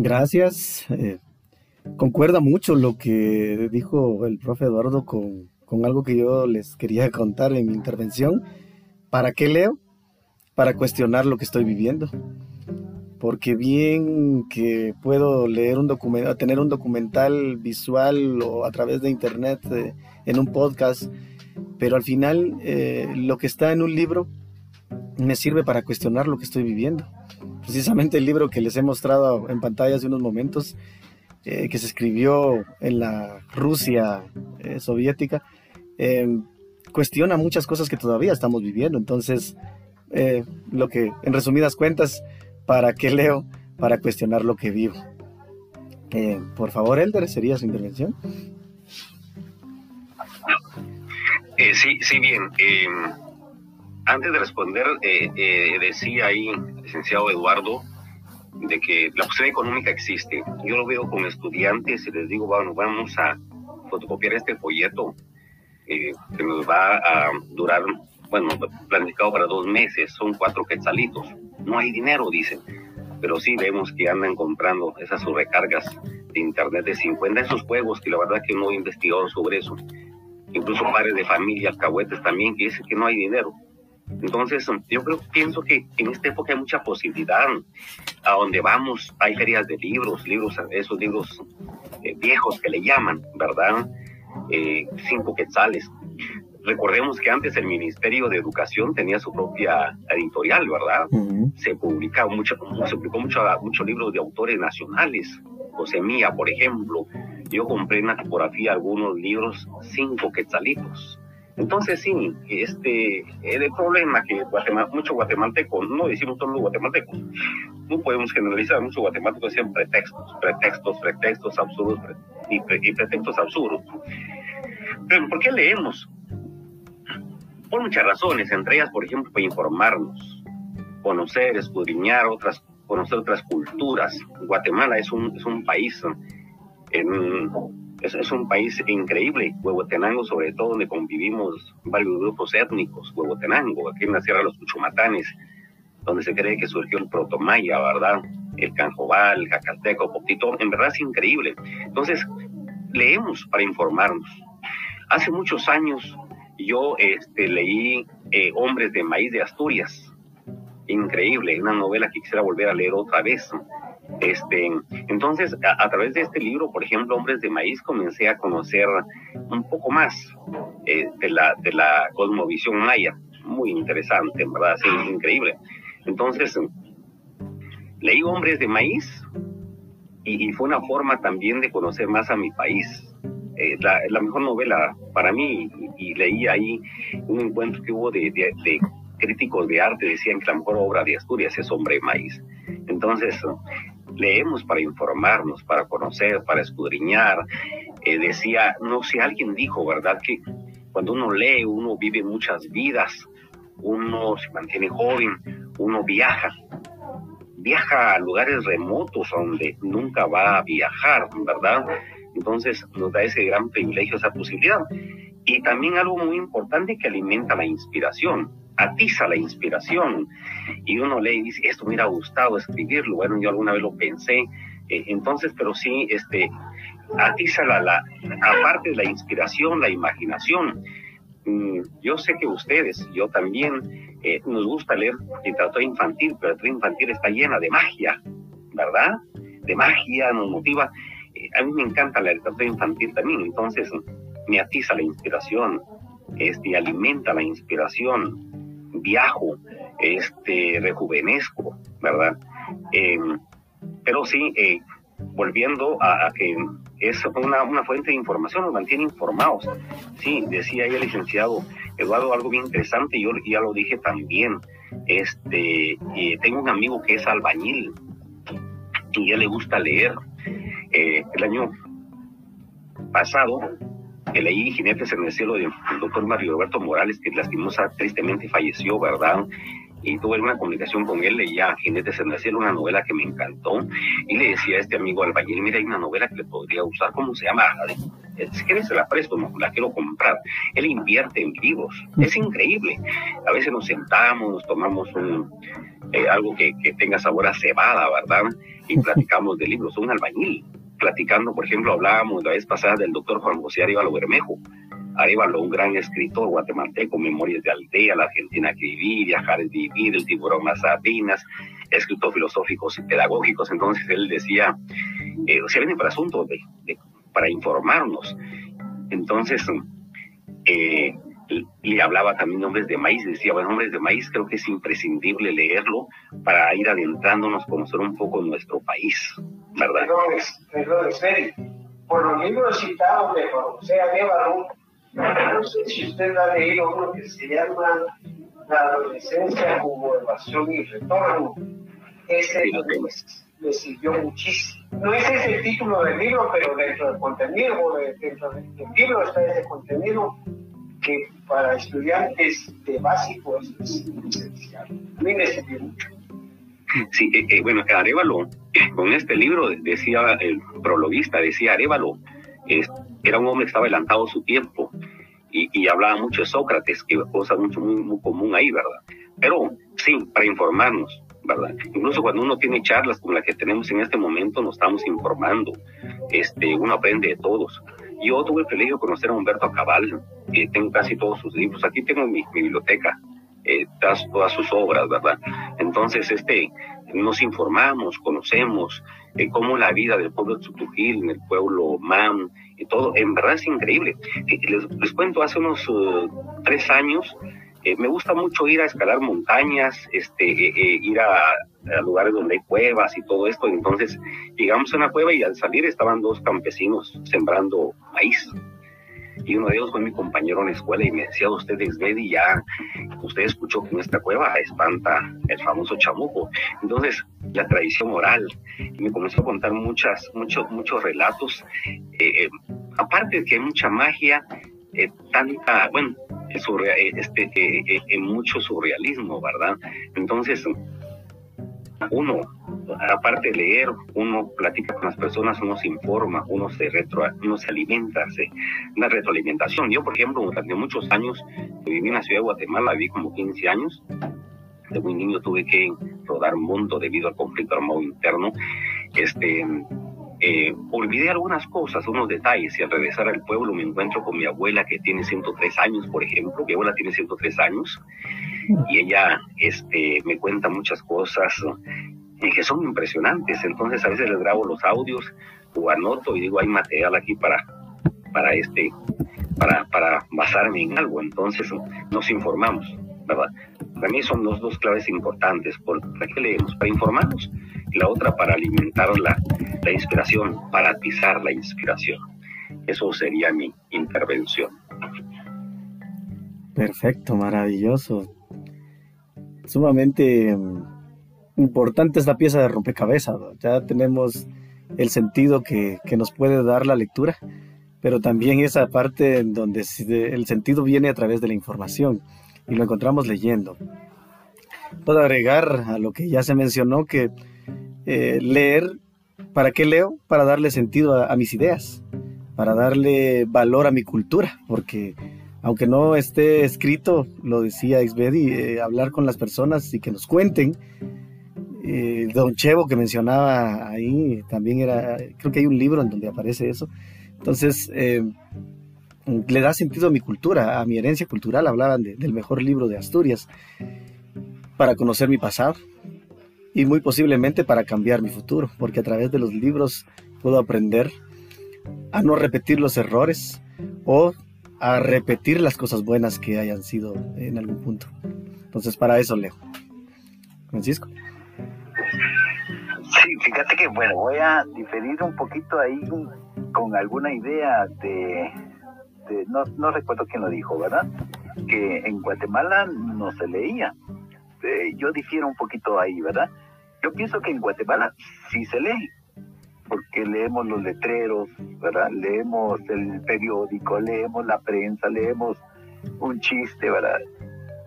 Gracias. Eh, concuerda mucho lo que dijo el profe Eduardo con, algo que yo les quería contar en mi intervención. ¿Para qué leo? Para cuestionar lo que estoy viviendo porque bien que puedo leer un tener un documental visual o a través de internet eh, en un podcast, pero al final eh, lo que está en un libro me sirve para cuestionar lo que estoy viviendo. Precisamente el libro que les he mostrado en pantalla hace unos momentos, eh, que se escribió en la Rusia soviética, cuestiona muchas cosas que todavía estamos viviendo. Entonces, lo que en resumidas cuentas, ¿Para qué leo? Para cuestionar lo que vivo. Eh, por favor, Elder, ¿sería su intervención? Eh, sí, sí, bien. Antes de responder, eh, decía ahí licenciado Eduardo de que la posibilidad económica existe. Yo lo veo con estudiantes y les digo, bueno, vamos a fotocopiar este folleto que nos va a durar, bueno, planificado para dos meses, son cuatro quetzalitos no hay dinero, dicen. Pero sí vemos que andan comprando esas recargas de internet de 50, esos juegos que la verdad que no he investigado sobre eso. Incluso padres de familia, alcahuetes también, que dicen que no hay dinero. Entonces, yo creo, pienso que en esta época hay mucha posibilidad. A donde vamos, hay ferias de libros, libros, esos libros eh, viejos que le llaman, ¿verdad? Eh, cinco quetzales. Recordemos que antes el Ministerio de Educación tenía su propia editorial, ¿verdad? Se publicaba mucho, se publicó mucho, muchos libros de autores nacionales. José Mía, por ejemplo. Yo compré en la tipografía algunos libros, cinco quetzalitos. Entonces sí, este es el problema que Guatemala, muchos guatemaltecos, no decimos todos los guatemaltecos, no podemos generalizar, muchos guatemaltecos decían pretextos, pretextos, pretextos absurdos y, y pretextos absurdos. Pero ¿por qué leemos? por muchas razones, entre ellas, por ejemplo, para informarnos, conocer, escudriñar otras, conocer otras culturas. Guatemala es un, es un país, en, es, un país increíble, Huehuetenango sobre todo, donde convivimos varios grupos étnicos, Huehuetenango, aquí en la Sierra de los Cuchumatanes, donde se cree que surgió el protomaya, ¿verdad? El canjobal, el jacalteco, poptito, en verdad es increíble. Entonces, leemos para informarnos. Hace muchos años yo este, leí eh, Hombres de Maíz de Asturias. Increíble, una novela que quisiera volver a leer otra vez. Este, entonces, a, través de este libro, por ejemplo, Hombres de Maíz, comencé a conocer un poco más eh, de, la, de la cosmovisión maya. Muy interesante, verdad, sí, increíble. Entonces, leí Hombres de Maíz y, fue una forma también de conocer más a mi país. Eh, la, la, mejor novela para mí y, leí ahí un encuentro que hubo de, de, críticos de arte, decían que la mejor obra de Asturias es Hombre Maíz. Entonces, leemos para informarnos, para conocer, para escudriñar. Eh, decía, no sé, alguien dijo, ¿verdad? Que cuando uno lee, uno vive muchas vidas, uno se mantiene joven, uno viaja, viaja a lugares remotos donde nunca va a viajar, ¿verdad? Entonces nos da ese gran privilegio, esa posibilidad. Y también algo muy importante que alimenta la inspiración, atiza la inspiración. Y uno lee y dice, esto me hubiera gustado escribirlo. Bueno, yo alguna vez lo pensé. Eh, entonces, pero sí, este, atiza la, la, aparte de la inspiración, la imaginación. Mm, yo sé que ustedes, yo también, eh, nos gusta leer literatura infantil, pero la literatura infantil está llena de magia, ¿verdad? De magia, nos motiva. Eh, a mí me encanta la literatura infantil también, entonces me atiza la inspiración, este, alimenta la inspiración, viajo, este, rejuvenezco, ¿verdad? Em, pero sí, eh, volviendo a, que es una, una, fuente de información, nos mantiene informados. Sí, decía ahí el licenciado Eduardo algo bien interesante, yo ya lo dije también. Este, eh, tengo un amigo que es albañil y ya le gusta leer. Eh, el año pasado que leí Jinetes en el cielo del doctor Mario Roberto Morales, que lastimosa tristemente falleció, ¿verdad? y tuve una comunicación con él, leía Jinetes en la Cielo, una novela que me encantó, y le decía a este amigo albañil, mira, hay una novela que le podría usar, ¿cómo se llama? Si quieres se la presto, no, la quiero comprar. Él invierte en libros, es increíble. A veces nos sentamos, nos tomamos un, eh, algo que, que, tenga sabor a cebada, ¿verdad? Y platicamos de libros, un albañil. Platicando, por ejemplo, hablábamos la vez pasada del doctor Juan José Arevalo Bermejo, Arevalo, un gran escritor guatemalteco, Memorias de Aldea, La Argentina que viví, Viajar es vivir, El tiburón más sardinas, escritos filosóficos y pedagógicos. Entonces él decía, eh, o sea, viene para asuntos de, para informarnos. Entonces, eh, le hablaba también nombres de maíz, decía, bueno, nombres de maíz creo que es imprescindible leerlo para ir adentrándonos, conocer un poco nuestro país, ¿verdad? Perdón, por los libros citados de José Aguevaro, no sé si usted ha leído uno que se llama La adolescencia como evasión y retorno. Ese le sirvió muchísimo. No ese es el título del libro, pero dentro del contenido, dentro del libro está ese contenido que para estudiantes de básico es esencial. A mí me sirvió mucho. Sí, eh, eh, bueno, Arevalo, con este libro decía el prologuista, decía Arevalo, era un hombre que estaba adelantado su tiempo y, hablaba mucho de Sócrates, que cosa mucho, muy, común ahí, ¿verdad? Pero sí, para informarnos, ¿verdad? Incluso cuando uno tiene charlas como la que tenemos en este momento, nos estamos informando, este, uno aprende de todos. Yo tuve el privilegio de conocer a Humberto Cabal, que tengo casi todos sus libros, aquí tengo mi, biblioteca, eh, todas, sus obras, ¿verdad? Entonces, este, nos informamos, conocemos eh, cómo la vida del pueblo de Tsutujil, en el pueblo Man, y todo, en verdad es increíble. Eh, les, cuento, hace unos uh, tres años, eh, me gusta mucho ir a escalar montañas, este, ir a, lugares donde hay cuevas y todo esto. Entonces llegamos a una cueva y al salir estaban dos campesinos sembrando maíz y uno de ellos fue mi compañero en la escuela y me decía, usted es y ya, usted escuchó que en esta cueva espanta el famoso chamuco. Entonces, la tradición oral, me comenzó a contar muchas, muchos, muchos relatos, eh, eh, aparte de que hay mucha magia, eh, tanta, bueno, este, mucho surrealismo, ¿verdad? Entonces, uno, aparte de leer, uno platica con las personas, uno se informa, uno se retro, uno se alimenta, se, una retroalimentación. Yo, por ejemplo, durante muchos años viví en la ciudad de Guatemala, viví como 15 años. De muy niño tuve que rodar un mundo debido al conflicto armado interno. Este, eh, olvidé algunas cosas, unos detalles, y al regresar al pueblo me encuentro con mi abuela que tiene 103 años, por ejemplo, mi abuela tiene 103 años, y ella este, me cuenta muchas cosas y que son impresionantes, entonces a veces les grabo los audios o anoto y digo, hay material aquí para, para, este, para, para basarme en algo, entonces nos informamos, ¿verdad? Para mí son los dos claves importantes, ¿para qué leemos? Para informarnos y la otra para alimentar la, la inspiración, para atizar la inspiración. Eso sería mi intervención. Perfecto, maravilloso. Sumamente importante esta pieza de rompecabezas. Ya tenemos el sentido que, que, nos puede dar la lectura, pero también esa parte en donde el sentido viene a través de la información y lo encontramos leyendo. Puedo agregar a lo que ya se mencionó que eh, leer, ¿para qué leo? Para darle sentido a, mis ideas, para darle valor a mi cultura, porque aunque no esté escrito, lo decía Isbedi, eh, hablar con las personas y que nos cuenten. Eh, Don Chevo que mencionaba ahí, también era, creo que hay un libro en donde aparece eso. Entonces, le da sentido a mi cultura, a mi herencia cultural. Hablaban del mejor libro de Asturias para conocer mi pasado y muy posiblemente para cambiar mi futuro, porque a través de los libros puedo aprender a no repetir los errores o a repetir las cosas buenas que hayan sido en algún punto. Entonces, para eso leo. Francisco. Fíjate que, bueno, voy a diferir un poquito ahí con alguna idea de no, no recuerdo quién lo dijo, ¿verdad? Que en Guatemala no se leía. Eh, yo difiero un poquito ahí, ¿verdad? Yo pienso que en Guatemala sí se lee, porque leemos los letreros, ¿verdad? Leemos el periódico, leemos la prensa, leemos un chiste, ¿verdad?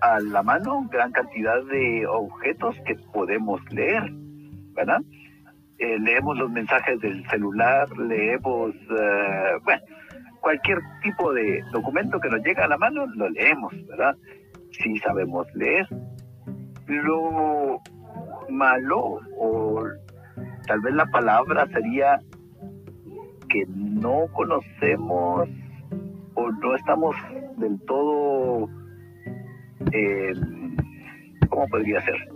a la mano gran cantidad de objetos que podemos leer, ¿verdad? Eh, leemos los mensajes del celular, leemos, eh, bueno, cualquier tipo de documento que nos llega a la mano, lo leemos, ¿verdad? Si sabemos leer. Lo malo, o tal vez la palabra sería que no conocemos o no estamos del todo, eh, ¿cómo podría ser?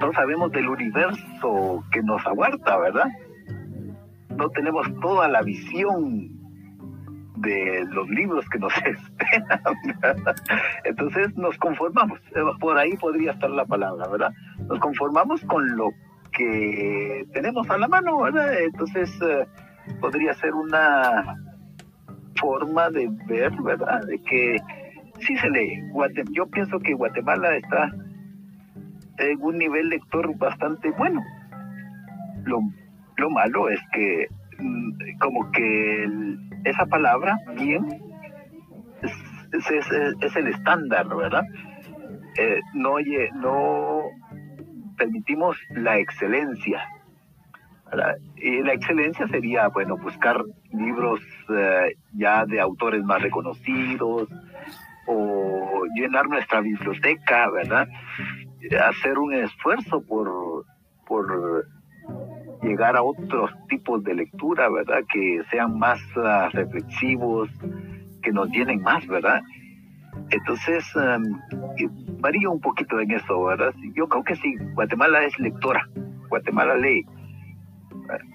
No sabemos del universo que nos aguarda, ¿verdad? No tenemos toda la visión de los libros que nos esperan. Entonces nos conformamos, por ahí podría estar la palabra, ¿verdad? Nos conformamos con lo que tenemos a la mano, ¿verdad? Entonces eh, podría ser una forma de ver, ¿verdad? De que sí se lee. Yo pienso que Guatemala está en un nivel lector bastante bueno. Lo, lo malo es que mm, como que esa palabra, bien, es, es, el estándar, ¿verdad? Eh, no, no permitimos la excelencia. Y la excelencia sería, bueno, buscar libros eh, ya de autores más reconocidos o llenar nuestra biblioteca, ¿verdad? Hacer un esfuerzo por, por llegar a otros tipos de lectura, ¿verdad? Que sean más ah, reflexivos, que nos llenen más, ¿verdad? Entonces, um, varía un poquito en eso, ¿verdad? Yo creo que sí, Guatemala es lectora, Guatemala lee.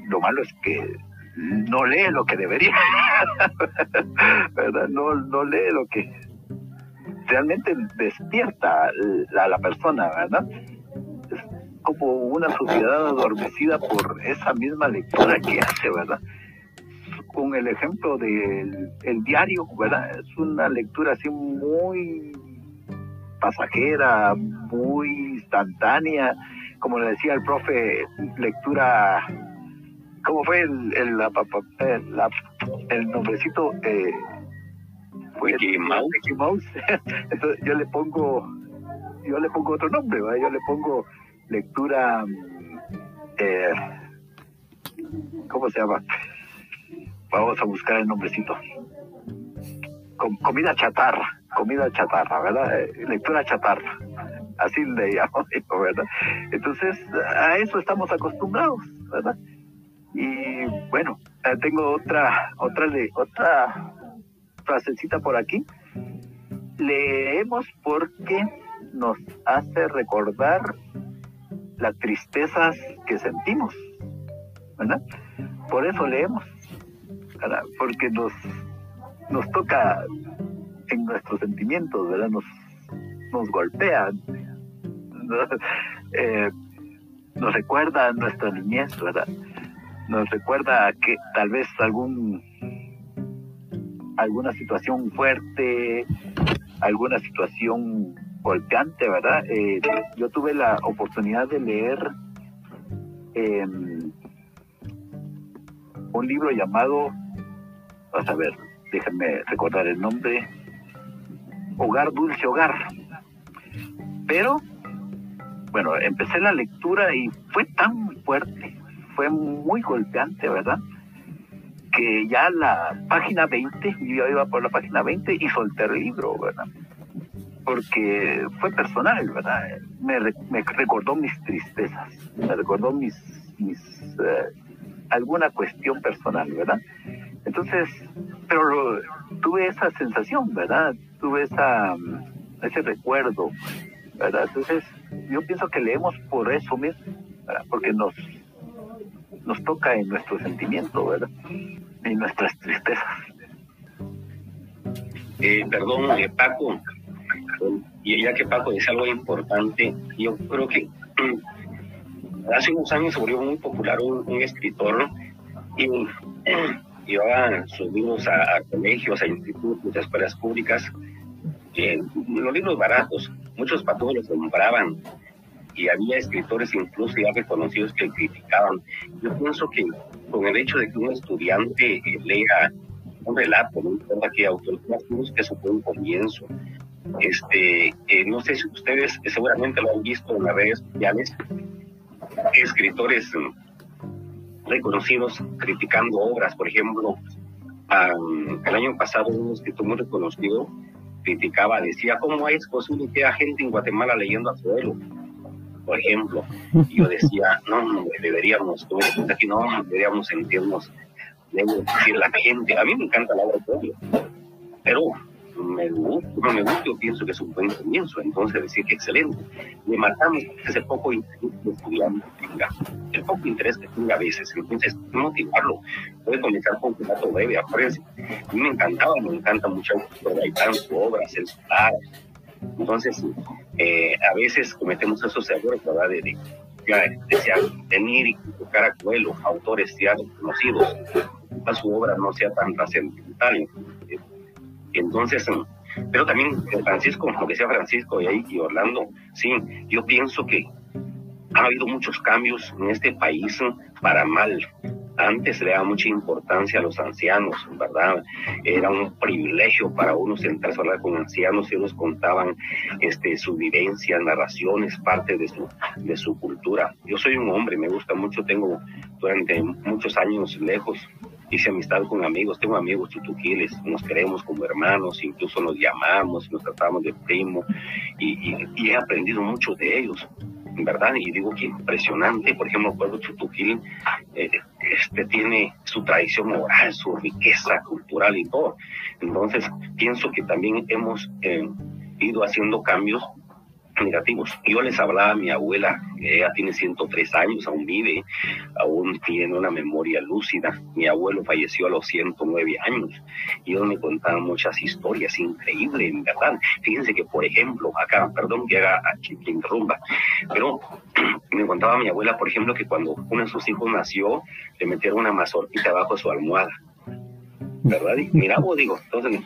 Lo malo es que no lee lo que debería, ¿verdad? No, no lee lo que realmente despierta a la persona, ¿verdad? como una sociedad adormecida por esa misma lectura que hace, ¿verdad? Con el ejemplo del el diario, ¿verdad? Es una lectura así muy pasajera, muy instantánea, como le decía el profe, lectura, ¿cómo fue el, el, la, el nombrecito? Eh, Mickey Mouse. Entonces yo le pongo, yo le pongo otro nombre, ¿verdad? yo le pongo lectura, eh, ¿cómo se llama? Vamos a buscar el nombrecito. comida chatarra, comida chatarra, ¿verdad? Eh, lectura chatarra. Así le llamo, ¿verdad? Entonces, a eso estamos acostumbrados, ¿verdad? Y bueno, eh, tengo otra, otra, otra frasecita por aquí. Leemos porque nos hace recordar las tristezas que sentimos, ¿verdad? Por eso leemos, ¿verdad? Porque nos, nos toca en nuestros sentimientos, ¿verdad? Nos, nos golpean, eh, nos recuerda nuestra niñez, ¿verdad? Nos recuerda que tal vez algún alguna situación fuerte, alguna situación golpeante, ¿verdad? Eh, yo tuve la oportunidad de leer em, un libro llamado, vas a ver, déjenme recordar el nombre, Hogar Dulce Hogar. Pero, bueno, empecé la lectura y fue tan fuerte, fue muy golpeante, ¿verdad? Que ya la página 20, yo iba por la página 20 y solté el libro, ¿verdad? porque fue personal, ¿verdad? Me, me recordó mis tristezas, me recordó mis, mis eh, alguna cuestión personal, ¿verdad? Entonces, pero tuve esa sensación, ¿verdad? Tuve esa, ese recuerdo, ¿verdad? Entonces, yo pienso que leemos por eso mismo, ¿verdad? Porque nos, nos toca en nuestro sentimiento, ¿verdad? En nuestras tristezas. Eh, perdón, eh, Paco, y ya que Paco dice algo importante, yo creo que hace unos años se volvió muy popular un, escritor y llevaba sus a, colegios, a institutos, a escuelas públicas, los libros baratos, muchos patos los compraban y había escritores incluso ya reconocidos que criticaban. Yo pienso que con el hecho de que un estudiante lea un relato, no importa qué autor, que eso fue un comienzo, este, eh, no sé si ustedes seguramente lo han visto en las redes sociales, escritores reconocidos criticando obras, por ejemplo, el año pasado un escritor muy reconocido criticaba, decía, ¿cómo es posible que haya gente en Guatemala leyendo a Coelho? Por ejemplo, y yo decía, no, deberíamos, aquí no, deberíamos sentirnos, decir la gente, a mí me encanta la obra pero me gusta, no me gusta, yo pienso que es un buen comienzo, entonces decir que excelente. Le matamos ese poco interés que estudiante tenga, el poco interés que tenga a veces, entonces motivarlo. Puede comenzar con un dato breve, acuérdense. A mí me encantaba, me encanta mucho Gaitán, su obra, el solar. Entonces, eh, a veces cometemos esos errores, ¿verdad? De, de, de, venir y tocar a Coelho, autores ya conocidos, a su obra no sea tan trascendental. Entonces, pero también Francisco, lo decía Francisco y, ahí, y Orlando, sí, yo pienso que ha habido muchos cambios en este país para mal. Antes le daba mucha importancia a los ancianos, ¿verdad? Era un privilegio para uno sentarse a hablar con ancianos y ellos contaban este, su vivencia, narraciones, parte de su, de su cultura. Yo soy un hombre, me gusta mucho, tengo durante muchos años lejos hice amistad con amigos, tengo amigos tutuquiles, nos queremos como hermanos, incluso nos llamamos, nos tratamos de primo y, he aprendido mucho de ellos, ¿verdad? Y digo que impresionante, por ejemplo, el pueblo tutuquil eh, este, tiene su tradición moral, su riqueza cultural y todo. Entonces, pienso que también hemos eh, ido haciendo cambios negativos. Yo les hablaba a mi abuela, ella tiene 103 años, aún vive, aún tiene una memoria lúcida. Mi abuelo falleció a los 109 años y ellos me contaban muchas historias increíbles, en verdad. Fíjense que, por ejemplo, acá, perdón que haga que, que interrumpa, pero me contaba mi abuela, por ejemplo, que cuando uno de sus hijos nació, le metieron una mazorquita abajo de su almohada. ¿Verdad? Y mira, vos digo, entonces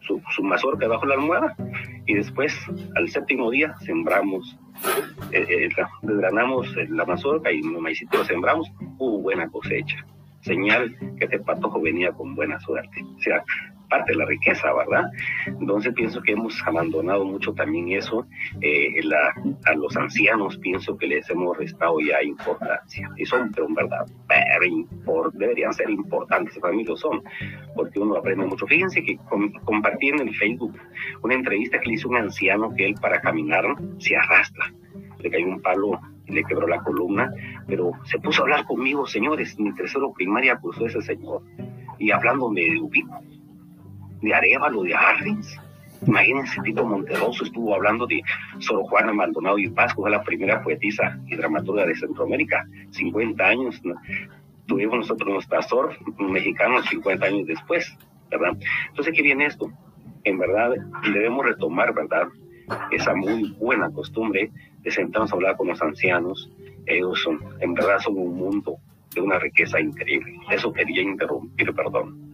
su, su mazorca de la almohada y después al séptimo día sembramos, eh, eh, desgranamos la mazorca y el maicito lo sembramos, hubo buena cosecha. Señal que este patojo venía con buena suerte. O sea, parte de la riqueza, ¿verdad? Entonces pienso que hemos abandonado mucho también eso. Eh, la, a los ancianos pienso que les hemos restado ya importancia. Y son, pero en verdad, deberían ser importantes, para mí lo son, porque uno aprende mucho. Fíjense que compartí en el Facebook una entrevista que le hizo un anciano que él para caminar se arrastra. Le cayó un palo y le quebró la columna, pero se puso a hablar conmigo, señores, mi tercero primaria puso ese señor, y hablándome de ubico de Arevalo, de Arrens. Imagínense, Tito Monteroso estuvo hablando de Sor Juana Maldonado y Pasco, fue la primera poetisa y dramaturga de Centroamérica, 50 años. Tuvimos nosotros nuestra Sor mexicano 50 años después, ¿verdad? Entonces, ¿qué viene esto? En verdad, debemos retomar, ¿verdad? Esa muy buena costumbre de sentarnos a hablar con los ancianos. Ellos son, en verdad, son un mundo de una riqueza increíble. Eso quería interrumpir, perdón.